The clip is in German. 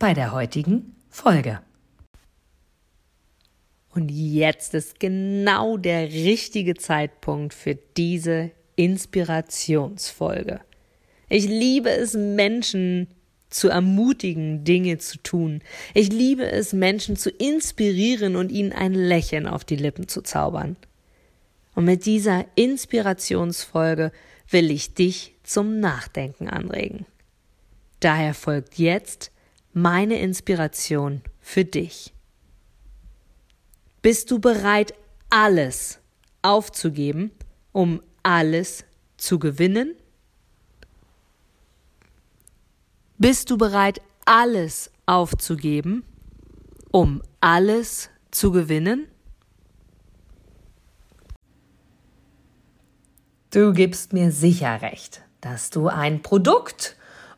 bei der heutigen Folge. Und jetzt ist genau der richtige Zeitpunkt für diese Inspirationsfolge. Ich liebe es, Menschen zu ermutigen, Dinge zu tun. Ich liebe es, Menschen zu inspirieren und ihnen ein Lächeln auf die Lippen zu zaubern. Und mit dieser Inspirationsfolge will ich dich zum Nachdenken anregen. Daher folgt jetzt meine Inspiration für dich. Bist du bereit, alles aufzugeben, um alles zu gewinnen? Bist du bereit, alles aufzugeben, um alles zu gewinnen? Du gibst mir sicher recht, dass du ein Produkt